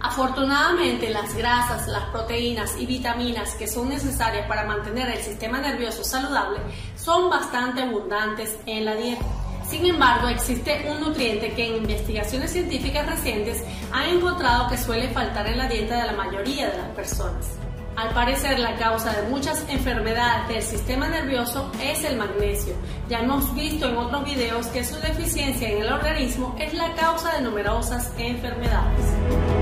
Afortunadamente, las grasas, las proteínas y vitaminas que son necesarias para mantener el sistema nervioso saludable son bastante abundantes en la dieta. Sin embargo, existe un nutriente que en investigaciones científicas recientes han encontrado que suele faltar en la dieta de la mayoría de las personas. Al parecer, la causa de muchas enfermedades del sistema nervioso es el magnesio. Ya hemos visto en otros videos que su deficiencia en el organismo es la causa de numerosas enfermedades.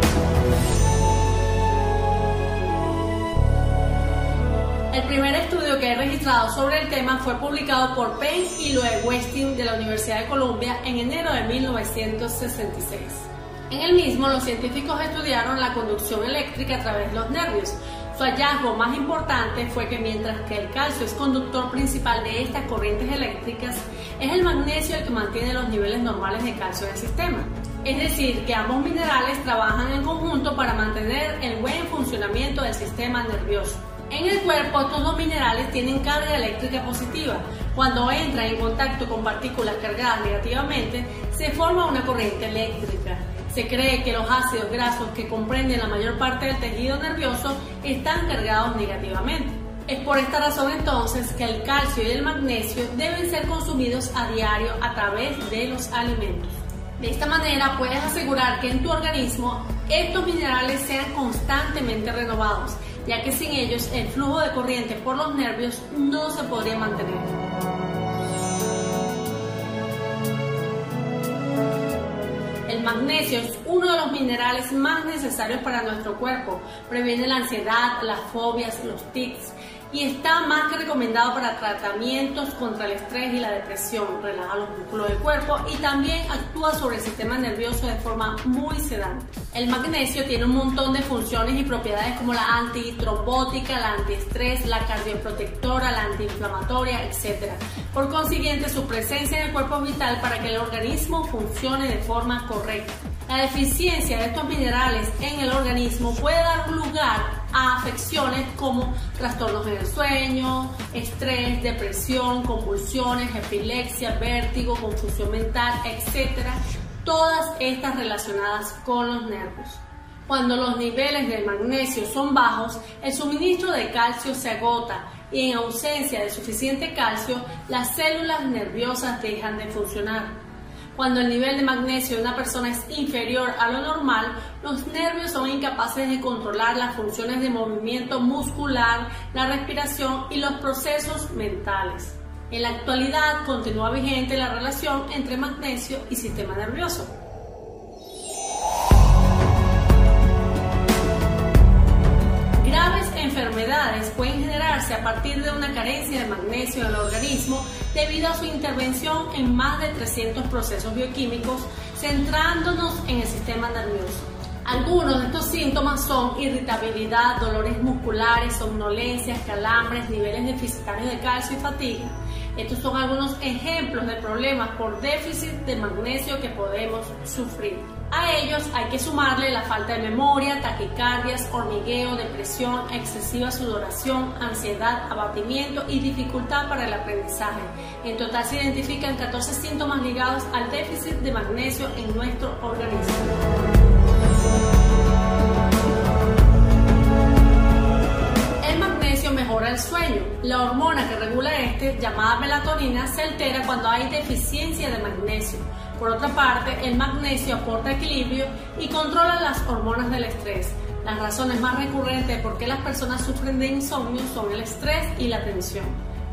El primer estudio que he registrado sobre el tema fue publicado por Penn y Loe Westing de la Universidad de Columbia en enero de 1966. En el mismo, los científicos estudiaron la conducción eléctrica a través de los nervios. Su hallazgo más importante fue que mientras que el calcio es conductor principal de estas corrientes eléctricas, es el magnesio el que mantiene los niveles normales de calcio del sistema. Es decir, que ambos minerales trabajan en conjunto para mantener el buen funcionamiento del sistema nervioso. En el cuerpo, estos dos minerales tienen carga eléctrica positiva. Cuando entran en contacto con partículas cargadas negativamente, se forma una corriente eléctrica. Se cree que los ácidos grasos que comprenden la mayor parte del tejido nervioso están cargados negativamente. Es por esta razón entonces que el calcio y el magnesio deben ser consumidos a diario a través de los alimentos. De esta manera puedes asegurar que en tu organismo estos minerales sean constantemente renovados ya que sin ellos el flujo de corriente por los nervios no se podría mantener. El magnesio es uno de los minerales más necesarios para nuestro cuerpo. Previene la ansiedad, las fobias, los tics y está más que recomendado para tratamientos contra el estrés y la depresión. Relaja los músculos del cuerpo y también actúa sobre el sistema nervioso de forma muy sedante. El magnesio tiene un montón de funciones y propiedades como la antitrombótica, la antiestrés, la cardioprotectora, la antiinflamatoria, etc. Por consiguiente, su presencia en el cuerpo es vital para que el organismo funcione de forma correcta. La deficiencia de estos minerales en el organismo puede dar lugar a afecciones como trastornos en el sueño, estrés, depresión, convulsiones, epilepsia, vértigo, confusión mental, etc. Todas estas relacionadas con los nervios. Cuando los niveles de magnesio son bajos, el suministro de calcio se agota y en ausencia de suficiente calcio, las células nerviosas dejan de funcionar. Cuando el nivel de magnesio de una persona es inferior a lo normal, los nervios son incapaces de controlar las funciones de movimiento muscular, la respiración y los procesos mentales. En la actualidad continúa vigente la relación entre magnesio y sistema nervioso. Enfermedades pueden generarse a partir de una carencia de magnesio en el organismo debido a su intervención en más de 300 procesos bioquímicos, centrándonos en el sistema nervioso. Algunos de estos síntomas son irritabilidad, dolores musculares, somnolencias, calambres, niveles deficitarios de calcio y fatiga. Estos son algunos ejemplos de problemas por déficit de magnesio que podemos sufrir. A ellos hay que sumarle la falta de memoria, taquicardias, hormigueo, depresión, excesiva sudoración, ansiedad, abatimiento y dificultad para el aprendizaje. En total se identifican 14 síntomas ligados al déficit de magnesio en nuestro organismo. El sueño. La hormona que regula este, llamada melatonina, se altera cuando hay deficiencia de magnesio. Por otra parte, el magnesio aporta equilibrio y controla las hormonas del estrés. Las razones más recurrentes por qué las personas sufren de insomnio son el estrés y la tensión.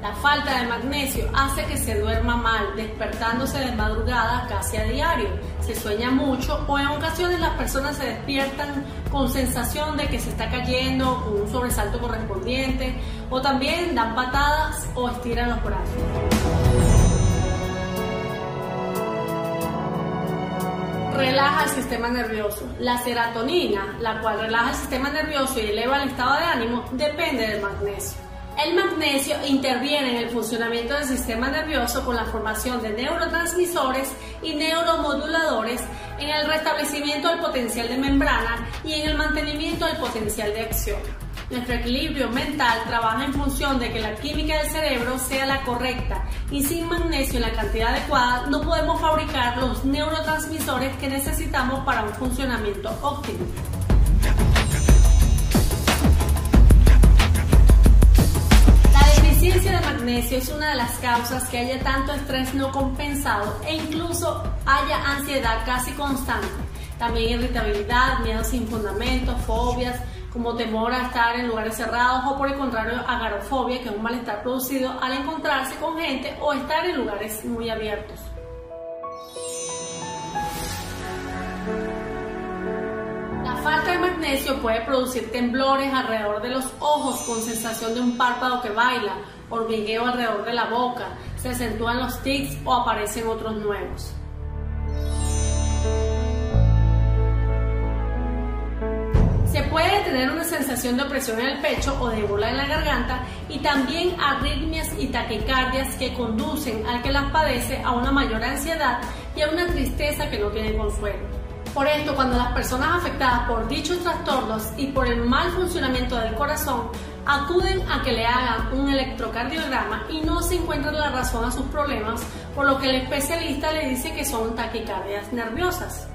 La falta de magnesio hace que se duerma mal, despertándose de madrugada casi a diario. Se sueña mucho o en ocasiones las personas se despiertan con sensación de que se está cayendo, con un sobresalto correspondiente, o también dan patadas o estiran los brazos. relaja el sistema nervioso. La serotonina, la cual relaja el sistema nervioso y eleva el estado de ánimo, depende del magnesio. El magnesio interviene en el funcionamiento del sistema nervioso con la formación de neurotransmisores y neuromoduladores, en el restablecimiento del potencial de membrana y en el mantenimiento del potencial de acción. Nuestro equilibrio mental trabaja en función de que la química del cerebro sea la correcta y sin magnesio en la cantidad adecuada no podemos fabricar los neurotransmisores que necesitamos para un funcionamiento óptimo. Magnesio es una de las causas que haya tanto estrés no compensado e incluso haya ansiedad casi constante. También irritabilidad, miedo sin fundamento, fobias, como temor a estar en lugares cerrados o por el contrario agarofobia, que es un malestar producido al encontrarse con gente o estar en lugares muy abiertos. Puede producir temblores alrededor de los ojos con sensación de un párpado que baila, hormigueo alrededor de la boca, se acentúan los tics o aparecen otros nuevos. Se puede tener una sensación de opresión en el pecho o de bola en la garganta y también arritmias y taquicardias que conducen al que las padece a una mayor ansiedad y a una tristeza que no tiene consuelo. Por esto, cuando las personas afectadas por dichos trastornos y por el mal funcionamiento del corazón acuden a que le hagan un electrocardiograma y no se encuentran la razón a sus problemas, por lo que el especialista le dice que son taquicardias nerviosas.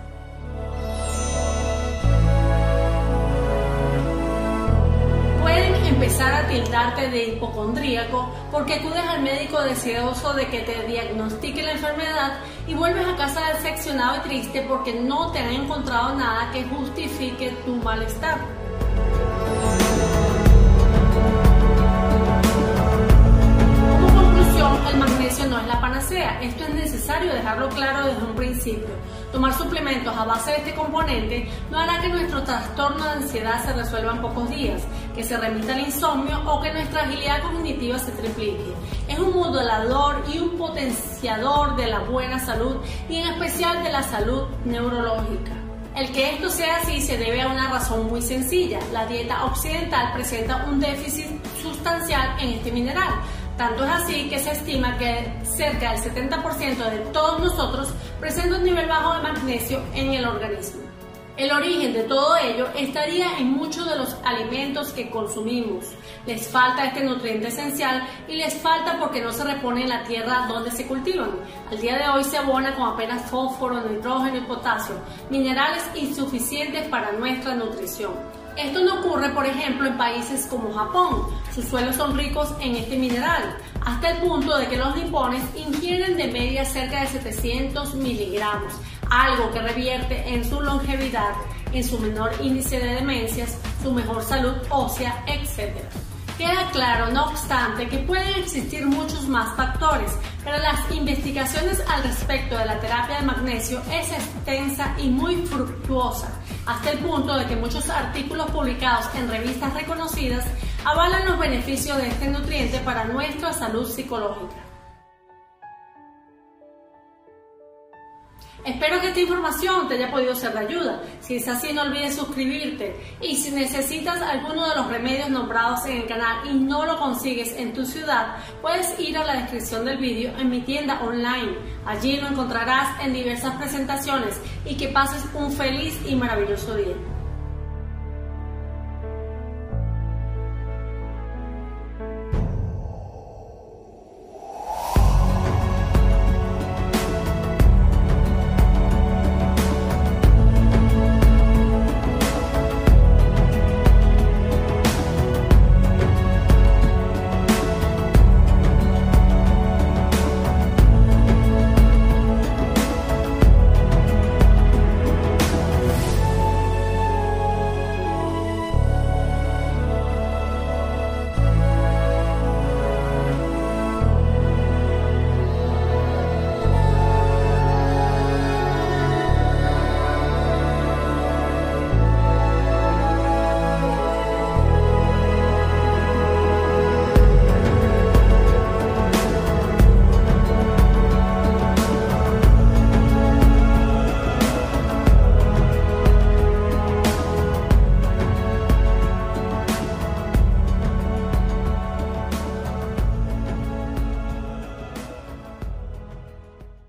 Empezar a tildarte de hipocondríaco porque acudes al médico deseoso de que te diagnostique la enfermedad y vuelves a casa decepcionado y triste porque no te han encontrado nada que justifique tu malestar. El magnesio no es la panacea. Esto es necesario dejarlo claro desde un principio. Tomar suplementos a base de este componente no hará que nuestro trastorno de ansiedad se resuelva en pocos días, que se remita al insomnio o que nuestra agilidad cognitiva se triplique. Es un modulador y un potenciador de la buena salud y en especial de la salud neurológica. El que esto sea así se debe a una razón muy sencilla. La dieta occidental presenta un déficit sustancial en este mineral, tanto es así que se estima que cerca del 70% de todos nosotros presenta un nivel bajo de magnesio en el organismo. El origen de todo ello estaría en muchos de los alimentos que consumimos. Les falta este nutriente esencial y les falta porque no se repone en la tierra donde se cultivan. Al día de hoy se abona con apenas fósforo, nitrógeno y potasio, minerales insuficientes para nuestra nutrición. Esto no ocurre, por ejemplo, en países como Japón. Sus suelos son ricos en este mineral, hasta el punto de que los nipones ingieren de media cerca de 700 miligramos, algo que revierte en su longevidad, en su menor índice de demencias, su mejor salud ósea, etc. Queda claro, no obstante, que pueden existir muchos más factores, pero las investigaciones al respecto de la terapia de magnesio es extensa y muy fructuosa, hasta el punto de que muchos artículos publicados en revistas reconocidas avalan los beneficios de este nutriente para nuestra salud psicológica. Espero que esta información te haya podido ser de ayuda. Si es así, no olvides suscribirte. Y si necesitas alguno de los remedios nombrados en el canal y no lo consigues en tu ciudad, puedes ir a la descripción del vídeo en mi tienda online. Allí lo encontrarás en diversas presentaciones y que pases un feliz y maravilloso día.